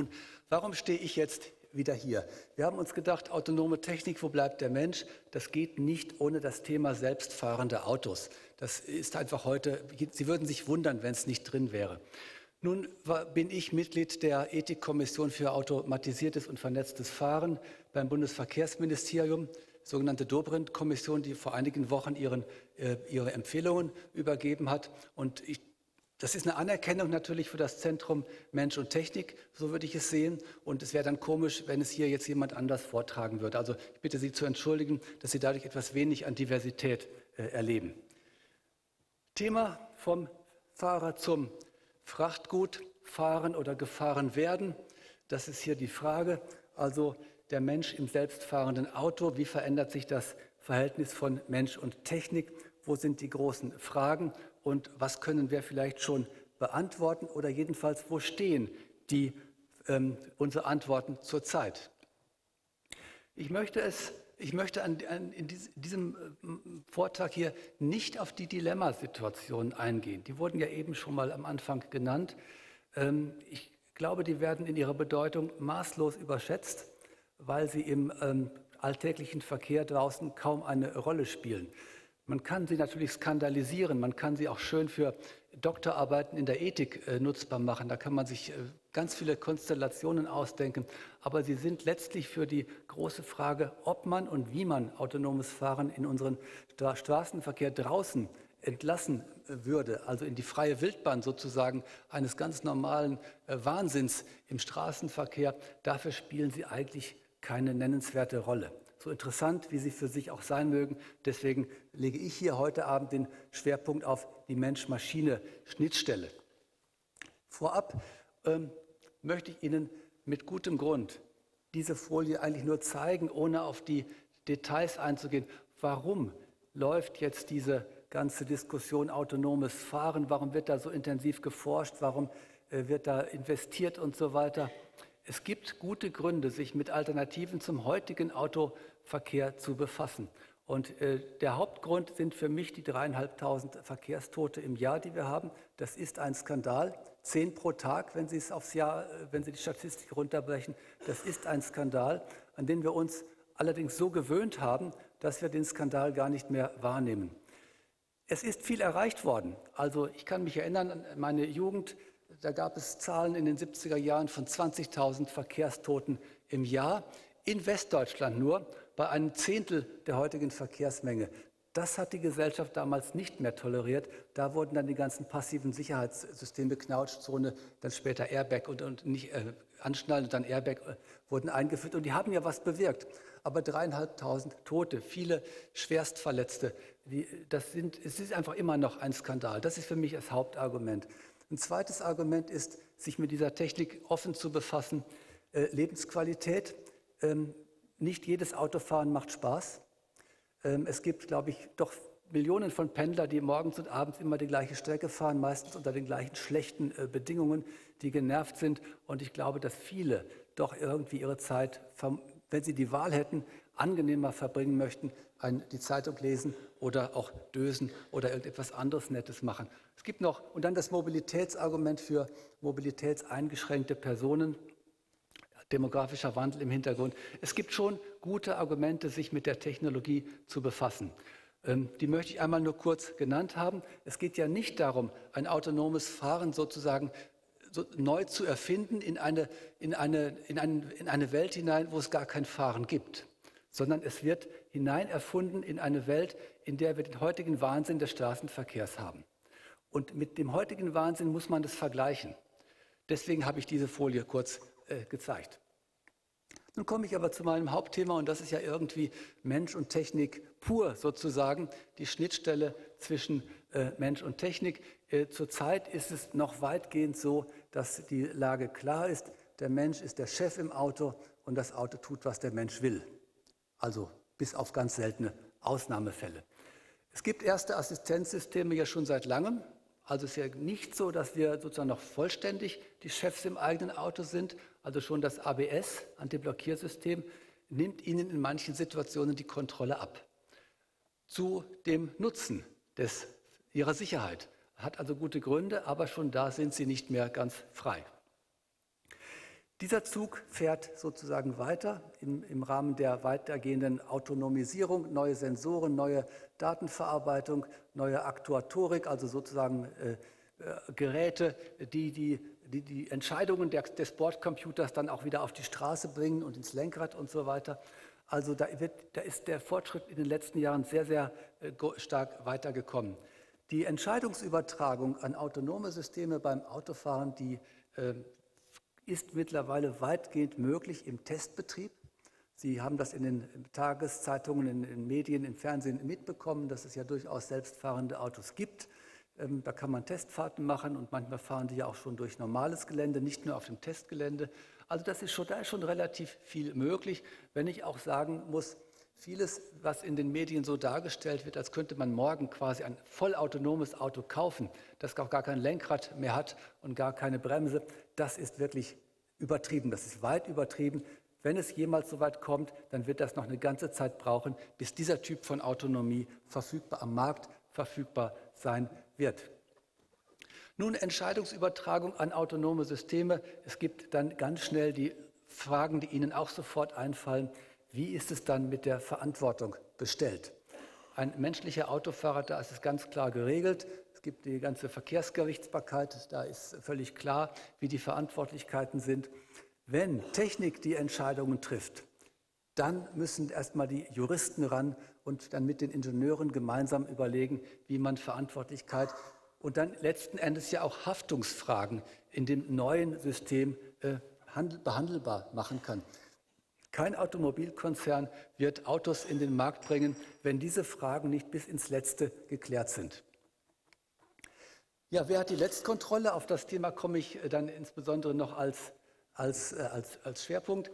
Nun, warum stehe ich jetzt wieder hier? Wir haben uns gedacht, autonome Technik, wo bleibt der Mensch? Das geht nicht ohne das Thema selbstfahrende Autos. Das ist einfach heute, Sie würden sich wundern, wenn es nicht drin wäre. Nun bin ich Mitglied der Ethikkommission für automatisiertes und vernetztes Fahren beim Bundesverkehrsministerium, sogenannte Dobrindt-Kommission, die vor einigen Wochen ihren, äh, ihre Empfehlungen übergeben hat. Und ich das ist eine Anerkennung natürlich für das Zentrum Mensch und Technik, so würde ich es sehen. Und es wäre dann komisch, wenn es hier jetzt jemand anders vortragen würde. Also ich bitte Sie zu entschuldigen, dass Sie dadurch etwas wenig an Diversität äh, erleben. Thema vom Fahrer zum Frachtgut, fahren oder gefahren werden. Das ist hier die Frage. Also der Mensch im selbstfahrenden Auto, wie verändert sich das Verhältnis von Mensch und Technik? Wo sind die großen Fragen? Und was können wir vielleicht schon beantworten oder jedenfalls, wo stehen die, ähm, unsere Antworten zurzeit. Ich möchte es ich möchte an, an, in diesem äh, Vortrag hier nicht auf die Dilemmasituationen eingehen. Die wurden ja eben schon mal am Anfang genannt. Ähm, ich glaube, die werden in ihrer Bedeutung maßlos überschätzt, weil sie im ähm, alltäglichen Verkehr draußen kaum eine Rolle spielen. Man kann sie natürlich skandalisieren, man kann sie auch schön für Doktorarbeiten in der Ethik äh, nutzbar machen. Da kann man sich äh, ganz viele Konstellationen ausdenken. Aber sie sind letztlich für die große Frage, ob man und wie man autonomes Fahren in unseren Stra Straßenverkehr draußen entlassen äh, würde, also in die freie Wildbahn sozusagen eines ganz normalen äh, Wahnsinns im Straßenverkehr, dafür spielen sie eigentlich keine nennenswerte Rolle so interessant, wie sie für sich auch sein mögen. Deswegen lege ich hier heute Abend den Schwerpunkt auf die Mensch-Maschine-Schnittstelle. Vorab ähm, möchte ich Ihnen mit gutem Grund diese Folie eigentlich nur zeigen, ohne auf die Details einzugehen. Warum läuft jetzt diese ganze Diskussion autonomes Fahren? Warum wird da so intensiv geforscht? Warum äh, wird da investiert und so weiter? Es gibt gute Gründe, sich mit Alternativen zum heutigen Autoverkehr zu befassen. Und äh, der Hauptgrund sind für mich die dreieinhalbtausend Verkehrstote im Jahr, die wir haben. Das ist ein Skandal. Zehn pro Tag, wenn Sie es aufs Jahr, äh, wenn Sie die Statistik runterbrechen. Das ist ein Skandal, an den wir uns allerdings so gewöhnt haben, dass wir den Skandal gar nicht mehr wahrnehmen. Es ist viel erreicht worden. Also ich kann mich erinnern an meine Jugend. Da gab es Zahlen in den 70er Jahren von 20.000 Verkehrstoten im Jahr. In Westdeutschland nur bei einem Zehntel der heutigen Verkehrsmenge. Das hat die Gesellschaft damals nicht mehr toleriert. Da wurden dann die ganzen passiven Sicherheitssysteme, Knautschzone, dann später Airbag und, und nicht äh, Anschnallen und dann Airbag äh, wurden eingeführt. Und die haben ja was bewirkt. Aber dreieinhalbtausend Tote, viele Schwerstverletzte, die, das sind, es ist einfach immer noch ein Skandal. Das ist für mich das Hauptargument. Ein zweites Argument ist, sich mit dieser Technik offen zu befassen. Äh, Lebensqualität. Ähm, nicht jedes Autofahren macht Spaß. Ähm, es gibt, glaube ich, doch Millionen von Pendler, die morgens und abends immer die gleiche Strecke fahren, meistens unter den gleichen schlechten äh, Bedingungen, die genervt sind. Und ich glaube, dass viele doch irgendwie ihre Zeit, wenn sie die Wahl hätten, angenehmer verbringen möchten, die Zeitung lesen oder auch dösen oder irgendetwas anderes Nettes machen. Es gibt noch, und dann das Mobilitätsargument für mobilitätseingeschränkte Personen, demografischer Wandel im Hintergrund. Es gibt schon gute Argumente, sich mit der Technologie zu befassen. Ähm, die möchte ich einmal nur kurz genannt haben. Es geht ja nicht darum, ein autonomes Fahren sozusagen so neu zu erfinden in eine, in, eine, in, eine, in eine Welt hinein, wo es gar kein Fahren gibt sondern es wird hinein erfunden in eine Welt, in der wir den heutigen Wahnsinn des Straßenverkehrs haben. Und mit dem heutigen Wahnsinn muss man das vergleichen. Deswegen habe ich diese Folie kurz äh, gezeigt. Nun komme ich aber zu meinem Hauptthema und das ist ja irgendwie Mensch und Technik pur sozusagen, die Schnittstelle zwischen äh, Mensch und Technik. Äh, zurzeit ist es noch weitgehend so, dass die Lage klar ist. Der Mensch ist der Chef im Auto und das Auto tut, was der Mensch will also bis auf ganz seltene Ausnahmefälle. Es gibt erste Assistenzsysteme ja schon seit langem. Also es ist ja nicht so, dass wir sozusagen noch vollständig die Chefs im eigenen Auto sind. Also schon das ABS, Antiblockiersystem, nimmt Ihnen in manchen Situationen die Kontrolle ab. Zu dem Nutzen des, Ihrer Sicherheit. Hat also gute Gründe, aber schon da sind Sie nicht mehr ganz frei. Dieser Zug fährt sozusagen weiter im, im, Rahmen der weitergehenden Autonomisierung, neue Sensoren, neue Datenverarbeitung, neue Aktuatorik, also sozusagen äh, äh, Geräte, die die, die, die Entscheidungen der, des Bordcomputers dann auch wieder auf die Straße bringen und ins Lenkrad und so weiter. Also da, wird, da ist der Fortschritt in den letzten Jahren sehr, sehr äh, stark weitergekommen. Die Entscheidungsübertragung an autonome Systeme beim Autofahren, die äh, ist mittlerweile weitgehend möglich im Testbetrieb. Sie haben das in den Tageszeitungen, in den Medien, im Fernsehen mitbekommen, dass es ja durchaus selbstfahrende Autos gibt. Ähm, da kann man Testfahrten machen und manchmal fahren die ja auch schon durch normales Gelände, nicht nur auf dem Testgelände. Also das ist schon, da ist schon relativ viel möglich, wenn ich auch sagen muss, vieles, was in den Medien so dargestellt wird, als könnte man morgen quasi ein vollautonomes Auto kaufen, das auch gar kein Lenkrad mehr hat und gar keine Bremse, das ist wirklich übertrieben. Das ist weit übertrieben. Wenn es jemals so weit kommt, dann wird das noch eine ganze Zeit brauchen, bis dieser Typ von Autonomie verfügbar am Markt verfügbar sein wird. Nun Entscheidungsübertragung an autonome Systeme. Es gibt dann ganz schnell die Fragen, die Ihnen auch sofort einfallen. Wie ist es dann mit der Verantwortung bestellt? Ein menschlicher Autofahrer, da ist es ganz klar geregelt. Es gibt die ganze Verkehrsgerichtsbarkeit, da ist völlig klar, wie die Verantwortlichkeiten sind. Wenn Technik die Entscheidungen trifft, dann müssen erstmal die Juristen ran und dann mit den Ingenieuren gemeinsam überlegen, wie man Verantwortlichkeit und dann letzten Endes ja auch Haftungsfragen in dem neuen System äh, behandelbar machen kann. Kein Automobilkonzern wird Autos in den Markt bringen, wenn diese Fragen nicht bis ins Letzte geklärt sind. Ja, wer hat die Letztkontrolle? Auf das Thema komme ich äh, dann insbesondere noch als, als, äh, als, als Schwerpunkt.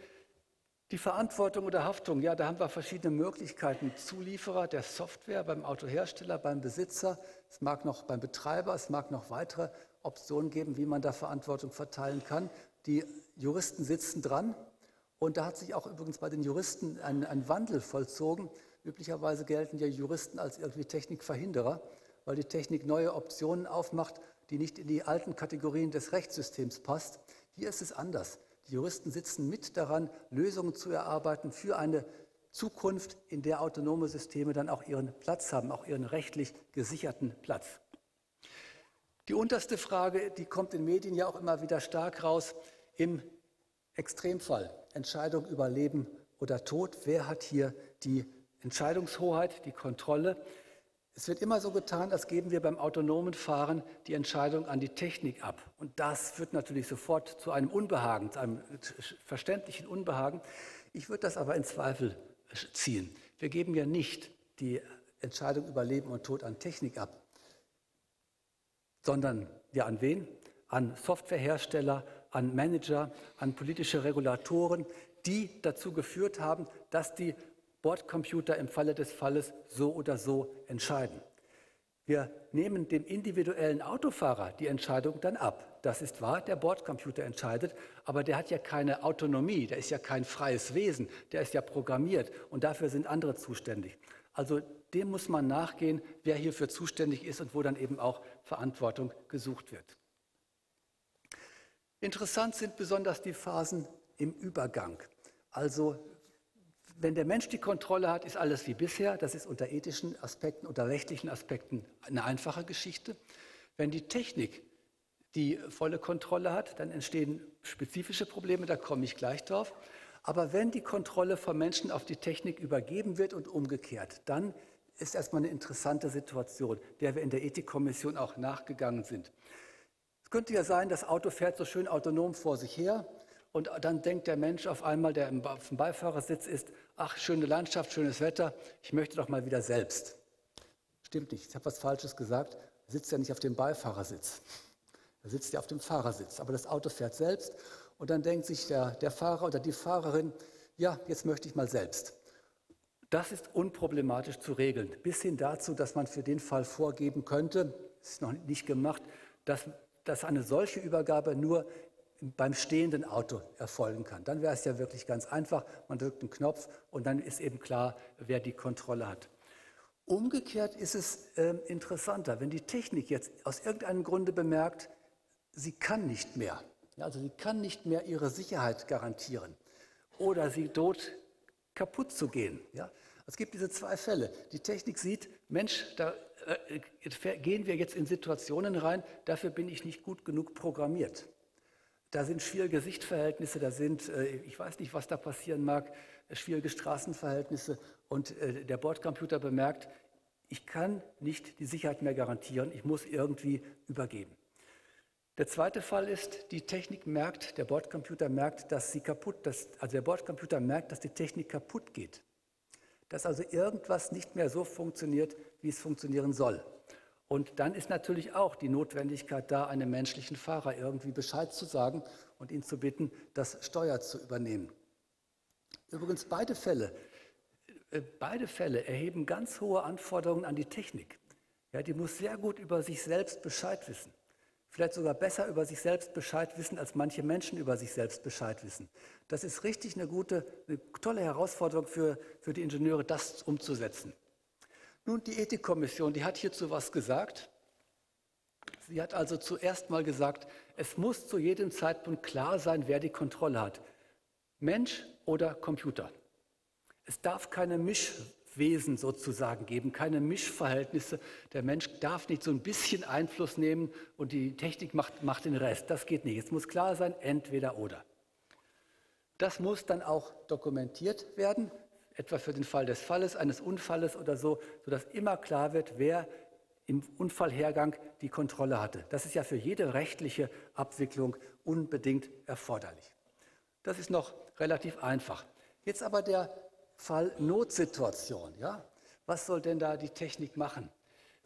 Die Verantwortung oder Haftung, ja, da haben wir verschiedene Möglichkeiten. Zulieferer der Software beim Autohersteller, beim Besitzer, es mag noch beim Betreiber, es mag noch weitere Optionen geben, wie man da Verantwortung verteilen kann. Die Juristen sitzen dran und da hat sich auch übrigens bei den Juristen ein, ein Wandel vollzogen. Üblicherweise gelten ja Juristen als irgendwie Technikverhinderer, weil die Technik neue Optionen aufmacht, die nicht in die alten Kategorien des Rechtssystems passt. Hier ist es anders. Die Juristen sitzen mit daran, Lösungen zu erarbeiten für eine Zukunft, in der autonome Systeme dann auch ihren Platz haben, auch ihren rechtlich gesicherten Platz. Die unterste Frage, die kommt in Medien ja auch immer wieder stark raus, im Extremfall, Entscheidung über Leben oder Tod, wer hat hier die Entscheidungshoheit, die Kontrolle? Es wird immer so getan, als geben wir beim autonomen Fahren die Entscheidung an die Technik ab. Und das führt natürlich sofort zu einem Unbehagen, zu einem verständlichen Unbehagen. Ich würde das aber in Zweifel ziehen. Wir geben ja nicht die Entscheidung über Leben und Tod an Technik ab, sondern ja an wen? An Softwarehersteller, an Manager, an politische Regulatoren, die dazu geführt haben, dass die Bordcomputer im Falle des Falles so oder so entscheiden. Wir nehmen dem individuellen Autofahrer die Entscheidung dann ab. Das ist wahr, der Bordcomputer entscheidet, aber der hat ja keine Autonomie, der ist ja kein freies Wesen, der ist ja programmiert und dafür sind andere zuständig. Also dem muss man nachgehen, wer hierfür zuständig ist und wo dann eben auch Verantwortung gesucht wird. Interessant sind besonders die Phasen im Übergang. Also wenn der Mensch die Kontrolle hat, ist alles wie bisher. Das ist unter ethischen Aspekten, unter rechtlichen Aspekten eine einfache Geschichte. Wenn die Technik die volle Kontrolle hat, dann entstehen spezifische Probleme, da komme ich gleich drauf. Aber wenn die Kontrolle vom Menschen auf die Technik übergeben wird und umgekehrt, dann ist erstmal eine interessante Situation, der wir in der Ethikkommission auch nachgegangen sind. Es könnte ja sein, das Auto fährt so schön autonom vor sich her und dann denkt der Mensch auf einmal, der dem Beifahrersitz ist, ach, schöne Landschaft, schönes Wetter, ich möchte doch mal wieder selbst. Stimmt nicht, ich habe was Falsches gesagt, sitzt ja nicht auf dem Beifahrersitz, er sitzt ja auf dem Fahrersitz, aber das Auto fährt selbst und dann denkt sich der, der Fahrer oder die Fahrerin, ja, jetzt möchte ich mal selbst. Das ist unproblematisch zu regeln, bis hin dazu, dass man für den Fall vorgeben könnte, ist noch nicht gemacht, dass, dass eine solche Übergabe nur beim stehenden Auto erfolgen kann. Dann wäre es ja wirklich ganz einfach. Man drückt einen Knopf und dann ist eben klar, wer die Kontrolle hat. Umgekehrt ist es äh, interessanter, wenn die Technik jetzt aus irgendeinem Grunde bemerkt, sie kann nicht mehr Also sie kann nicht mehr ihre Sicherheit garantieren oder sie droht kaputt zu gehen. Ja? Es gibt diese zwei Fälle. Die Technik sieht, Mensch, da äh, gehen wir jetzt in Situationen rein, dafür bin ich nicht gut genug programmiert. Da sind schwierige Sichtverhältnisse, da sind, äh, ich weiß nicht, was da passieren mag, schwierige Straßenverhältnisse und äh, der Bordcomputer bemerkt, ich kann nicht die Sicherheit mehr garantieren, ich muss irgendwie übergeben. Der zweite Fall ist, die Technik merkt, der Bordcomputer merkt, dass sie kaputt, dass, also der Bordcomputer merkt, dass die Technik kaputt geht. Dass also irgendwas nicht mehr so funktioniert, wie es funktionieren soll. Und dann ist natürlich auch die Notwendigkeit da, einem menschlichen Fahrer irgendwie Bescheid zu sagen und ihn zu bitten, das Steuer zu übernehmen. Übrigens beide Fälle, äh, beide Fälle erheben ganz hohe Anforderungen an die Technik. Ja, die muss sehr gut über sich selbst Bescheid wissen vielleicht sogar besser über sich selbst Bescheid wissen, als manche Menschen über sich selbst Bescheid wissen. Das ist richtig eine gute, eine tolle Herausforderung für, für die Ingenieure, das umzusetzen. Nun, die Ethikkommission, die hat hierzu was gesagt. Sie hat also zuerst mal gesagt, es muss zu jedem Zeitpunkt klar sein, wer die Kontrolle hat. Mensch oder Computer. Es darf keine Misch, Wesen sozusagen geben, keine Mischverhältnisse. Der Mensch darf nicht so ein bisschen Einfluss nehmen und die Technik macht, macht den Rest. Das geht nicht. Es muss klar sein, entweder oder. Das muss dann auch dokumentiert werden, etwa für den Fall des Falles, eines Unfalles oder so, sodass immer klar wird, wer im Unfallhergang die Kontrolle hatte. Das ist ja für jede rechtliche Abwicklung unbedingt erforderlich. Das ist noch relativ einfach. Jetzt aber der Fall Notsituation. Ja? Was soll denn da die Technik machen?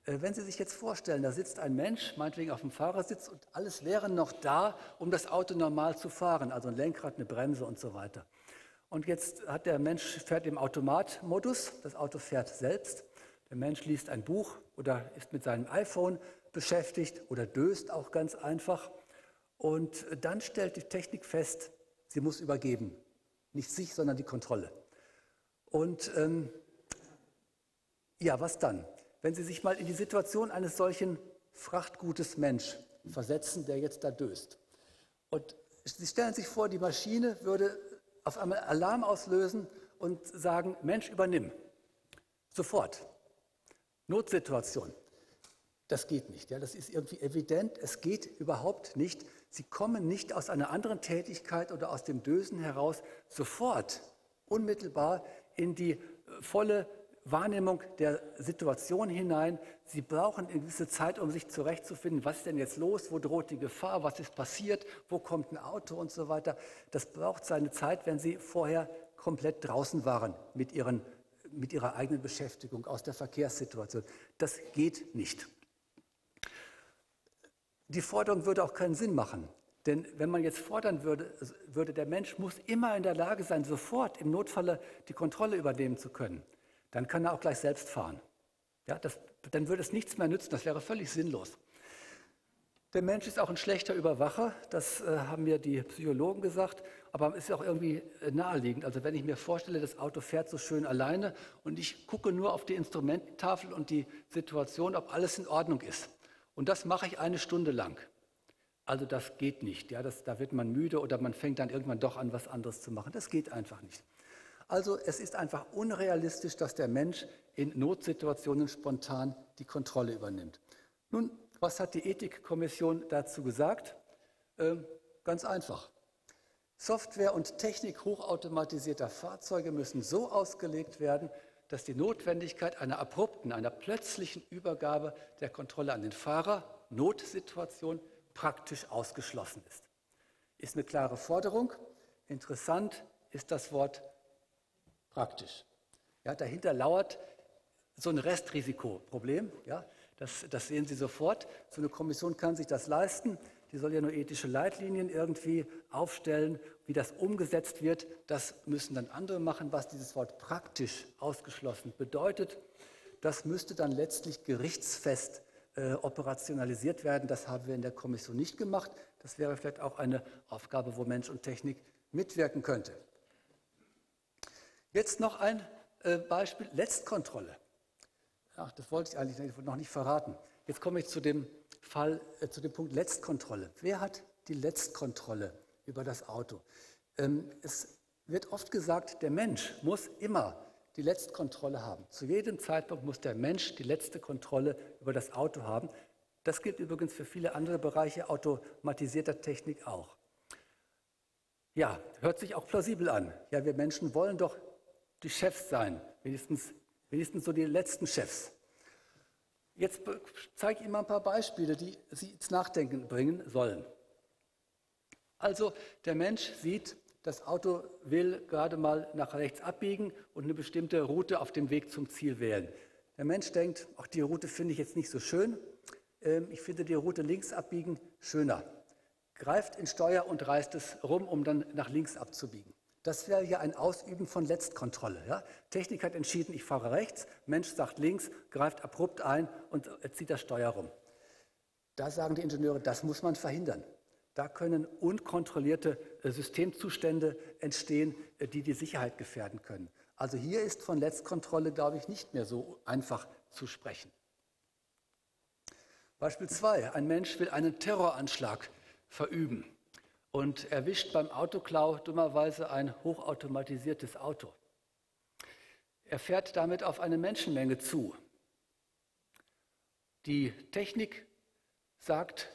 Äh, wenn Sie sich jetzt vorstellen, da sitzt ein Mensch, meinetwegen auf dem Fahrersitz, und alles wäre noch da, um das Auto normal zu fahren, also ein Lenkrad, eine Bremse und so weiter. Und jetzt hat der Mensch fährt im Automatmodus, das Auto fährt selbst. Der Mensch liest ein Buch oder ist mit seinem iPhone beschäftigt oder döst auch ganz einfach. Und dann stellt die Technik fest, sie muss übergeben. Nicht sich, sondern die Kontrolle. Und ähm, ja, was dann? Wenn Sie sich mal in die Situation eines solchen Frachtgutes Mensch versetzen, der jetzt da döst. Und Sie stellen sich vor, die Maschine würde auf einmal Alarm auslösen und sagen, Mensch, übernimm. Sofort. Notsituation. Das geht nicht. Ja, das ist irgendwie evident. Es geht überhaupt nicht. Sie kommen nicht aus einer anderen Tätigkeit oder aus dem Dösen heraus sofort, unmittelbar in die volle Wahrnehmung der Situation hinein. Sie brauchen eine gewisse Zeit, um sich zurechtzufinden, was ist denn jetzt los, wo droht die Gefahr, was ist passiert, wo kommt ein Auto und so weiter. Das braucht seine Zeit, wenn Sie vorher komplett draußen waren mit, ihren, mit Ihrer eigenen Beschäftigung aus der Verkehrssituation. Das geht nicht. Die Forderung würde auch keinen Sinn machen. Denn wenn man jetzt fordern würde, würde, der Mensch muss immer in der Lage sein, sofort im Notfalle die Kontrolle übernehmen zu können, dann kann er auch gleich selbst fahren. Ja, das, dann würde es nichts mehr nützen, das wäre völlig sinnlos. Der Mensch ist auch ein schlechter Überwacher, das äh, haben mir die Psychologen gesagt, aber ist auch irgendwie äh, naheliegend. Also wenn ich mir vorstelle, das Auto fährt so schön alleine und ich gucke nur auf die Instrumententafel und die Situation, ob alles in Ordnung ist. Und das mache ich eine Stunde lang. Also das geht nicht. Ja, das, da wird man müde oder man fängt dann irgendwann doch an, was anderes zu machen. Das geht einfach nicht. Also es ist einfach unrealistisch, dass der Mensch in Notsituationen spontan die Kontrolle übernimmt. Nun, was hat die Ethikkommission dazu gesagt? Ähm, ganz einfach. Software und Technik hochautomatisierter Fahrzeuge müssen so ausgelegt werden, dass die Notwendigkeit einer abrupten, einer plötzlichen Übergabe der Kontrolle an den Fahrer, Notsituation, praktisch ausgeschlossen ist. Ist eine klare Forderung. Interessant ist das Wort praktisch. Ja, dahinter lauert so ein Restrisikoproblem. Ja, das, das sehen Sie sofort. So eine Kommission kann sich das leisten. Die soll ja nur ethische Leitlinien irgendwie aufstellen. Wie das umgesetzt wird, das müssen dann andere machen. Was dieses Wort praktisch ausgeschlossen bedeutet, das müsste dann letztlich gerichtsfest äh, operationalisiert werden. Das haben wir in der Kommission nicht gemacht. Das wäre vielleicht auch eine Aufgabe, wo Mensch und Technik mitwirken könnte. Jetzt noch ein äh, Beispiel, Letztkontrolle. Ach, das wollte ich eigentlich noch nicht verraten. Jetzt komme ich zu dem Fall, äh, zu dem Punkt Letztkontrolle. Wer hat die Letztkontrolle über das Auto. Ähm, es wird oft gesagt, der Mensch muss immer die Letztkontrolle haben. Zu jedem Zeitpunkt muss der Mensch die letzte Kontrolle über das Auto haben. Das gilt übrigens für viele andere Bereiche automatisierter Technik auch. Ja, hört sich auch plausibel an. Ja, wir Menschen wollen doch die Chefs sein, wenigstens, wenigstens so die letzten Chefs. Jetzt zeige ich Ihnen mal ein paar Beispiele, die Sie ins Nachdenken bringen sollen. Also der Mensch sieht, das Auto will gerade mal nach rechts abbiegen und eine bestimmte Route auf dem Weg zum Ziel wählen. Der Mensch denkt, auch die Route finde ich jetzt nicht so schön. Ähm, ich finde die Route links abbiegen schöner. Greift in Steuer und reißt es rum, um dann nach links abzubiegen. Das wäre ja ein Ausüben von Letztkontrolle. Ja? Technik hat entschieden, ich fahre rechts, Mensch sagt links, greift abrupt ein und zieht das Steuer rum. Da sagen die Ingenieure, das muss man verhindern. Da können unkontrollierte äh, Systemzustände entstehen, äh, die die Sicherheit gefährden können. Also hier ist von Letztkontrolle, glaube ich, nicht mehr so einfach zu sprechen. Beispiel 2. Ein Mensch will einen Terroranschlag verüben und erwischt beim Autoklau dummerweise ein hochautomatisiertes Auto. Er fährt damit auf eine Menschenmenge zu. Die Technik sagt,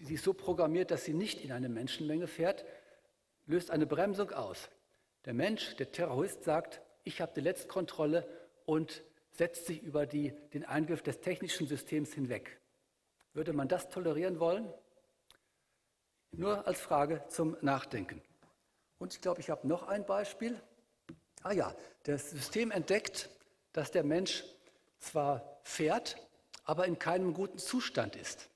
sie, ist so programmiert, dass sie nicht in eine Menschenmenge fährt, löst eine Bremsung aus. Der Mensch, der Terrorist, sagt, ich habe die Letztkontrolle und setzt sich über die, den Eingriff des technischen Systems hinweg. Würde man das tolerieren wollen? Nur als Frage zum Nachdenken. Und ich glaube, ich habe noch ein Beispiel. Ah ja, das System entdeckt, dass der Mensch zwar fährt, aber in keinem guten Zustand ist.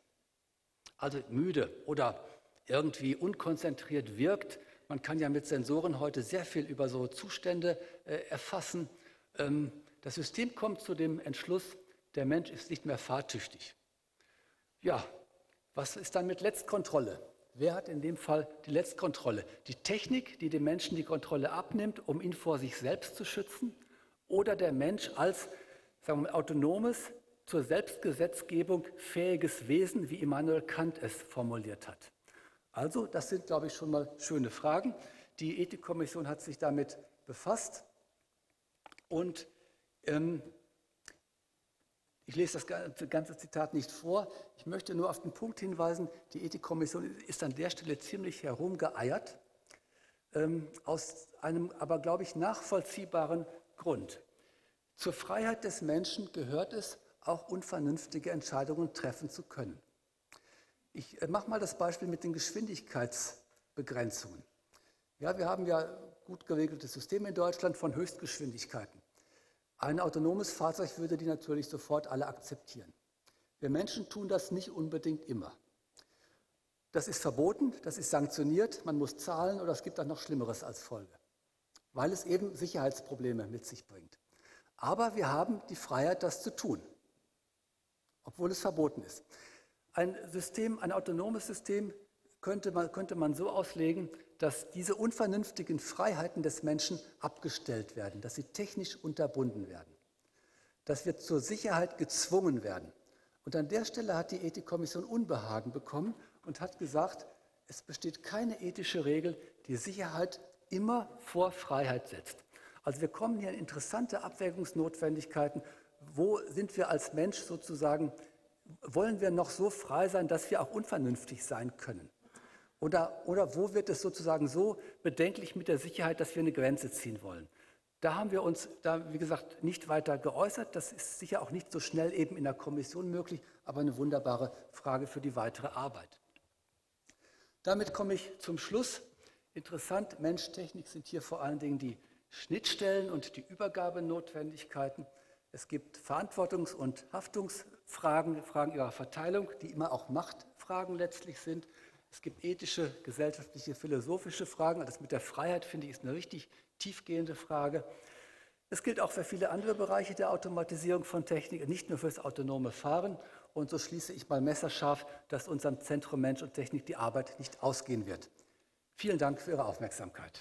Also müde oder irgendwie unkonzentriert wirkt. Man kann ja mit Sensoren heute sehr viel über so Zustände äh, erfassen. Ähm, das System kommt zu dem Entschluss, der Mensch ist nicht mehr fahrtüchtig. Ja, was ist dann mit Letztkontrolle? Wer hat in dem Fall die Letztkontrolle? Die Technik, die dem Menschen die Kontrolle abnimmt, um ihn vor sich selbst zu schützen? Oder der Mensch als sagen wir, autonomes, zur Selbstgesetzgebung fähiges Wesen, wie Immanuel Kant es formuliert hat? Also, das sind, glaube ich, schon mal schöne Fragen. Die Ethikkommission hat sich damit befasst und ähm, ich lese das ganze Zitat nicht vor. Ich möchte nur auf den Punkt hinweisen, die Ethikkommission ist an der Stelle ziemlich herumgeeiert, ähm, aus einem aber, glaube ich, nachvollziehbaren Grund. Zur Freiheit des Menschen gehört es, auch unvernünftige Entscheidungen treffen zu können. Ich äh, mache mal das Beispiel mit den Geschwindigkeitsbegrenzungen. Ja, wir haben ja gut geregelte Systeme in Deutschland von Höchstgeschwindigkeiten. Ein autonomes Fahrzeug würde die natürlich sofort alle akzeptieren. Wir Menschen tun das nicht unbedingt immer. Das ist verboten, das ist sanktioniert, man muss zahlen oder es gibt auch noch Schlimmeres als Folge, weil es eben Sicherheitsprobleme mit sich bringt. Aber wir haben die Freiheit, das zu tun, obwohl es verboten ist. Ein System, ein autonomes System könnte man, könnte man so auslegen, dass diese unvernünftigen Freiheiten des Menschen abgestellt werden, dass sie technisch unterbunden werden, dass wir zur Sicherheit gezwungen werden. Und an der Stelle hat die Ethikkommission Unbehagen bekommen und hat gesagt, es besteht keine ethische Regel, die Sicherheit immer vor Freiheit setzt. Also wir kommen hier in interessante Abwägungsnotwendigkeiten. Wo sind wir als Mensch sozusagen, wollen wir noch so frei sein, dass wir auch unvernünftig sein können? Oder, oder wo wird es sozusagen so bedenklich mit der Sicherheit, dass wir eine Grenze ziehen wollen? Da haben wir uns, da, wie gesagt, nicht weiter geäußert. Das ist sicher auch nicht so schnell eben in der Kommission möglich, aber eine wunderbare Frage für die weitere Arbeit. Damit komme ich zum Schluss. Interessant, Mensch-Technik sind hier vor allen Dingen die Schnittstellen und die Übergabenotwendigkeiten. Es gibt Verantwortungs- und Haftungsfragen, Fragen ihrer Verteilung, die immer auch Machtfragen letztlich sind. Es gibt ethische, gesellschaftliche, philosophische Fragen. Das mit der Freiheit, finde ich, ist eine richtig tiefgehende Frage. Es gilt auch für viele andere Bereiche der Automatisierung von Technik, nicht nur für das autonome Fahren. Und so schließe ich mal messerscharf, dass unserem Zentrum Mensch und Technik die Arbeit nicht ausgehen wird. Vielen Dank für Ihre Aufmerksamkeit.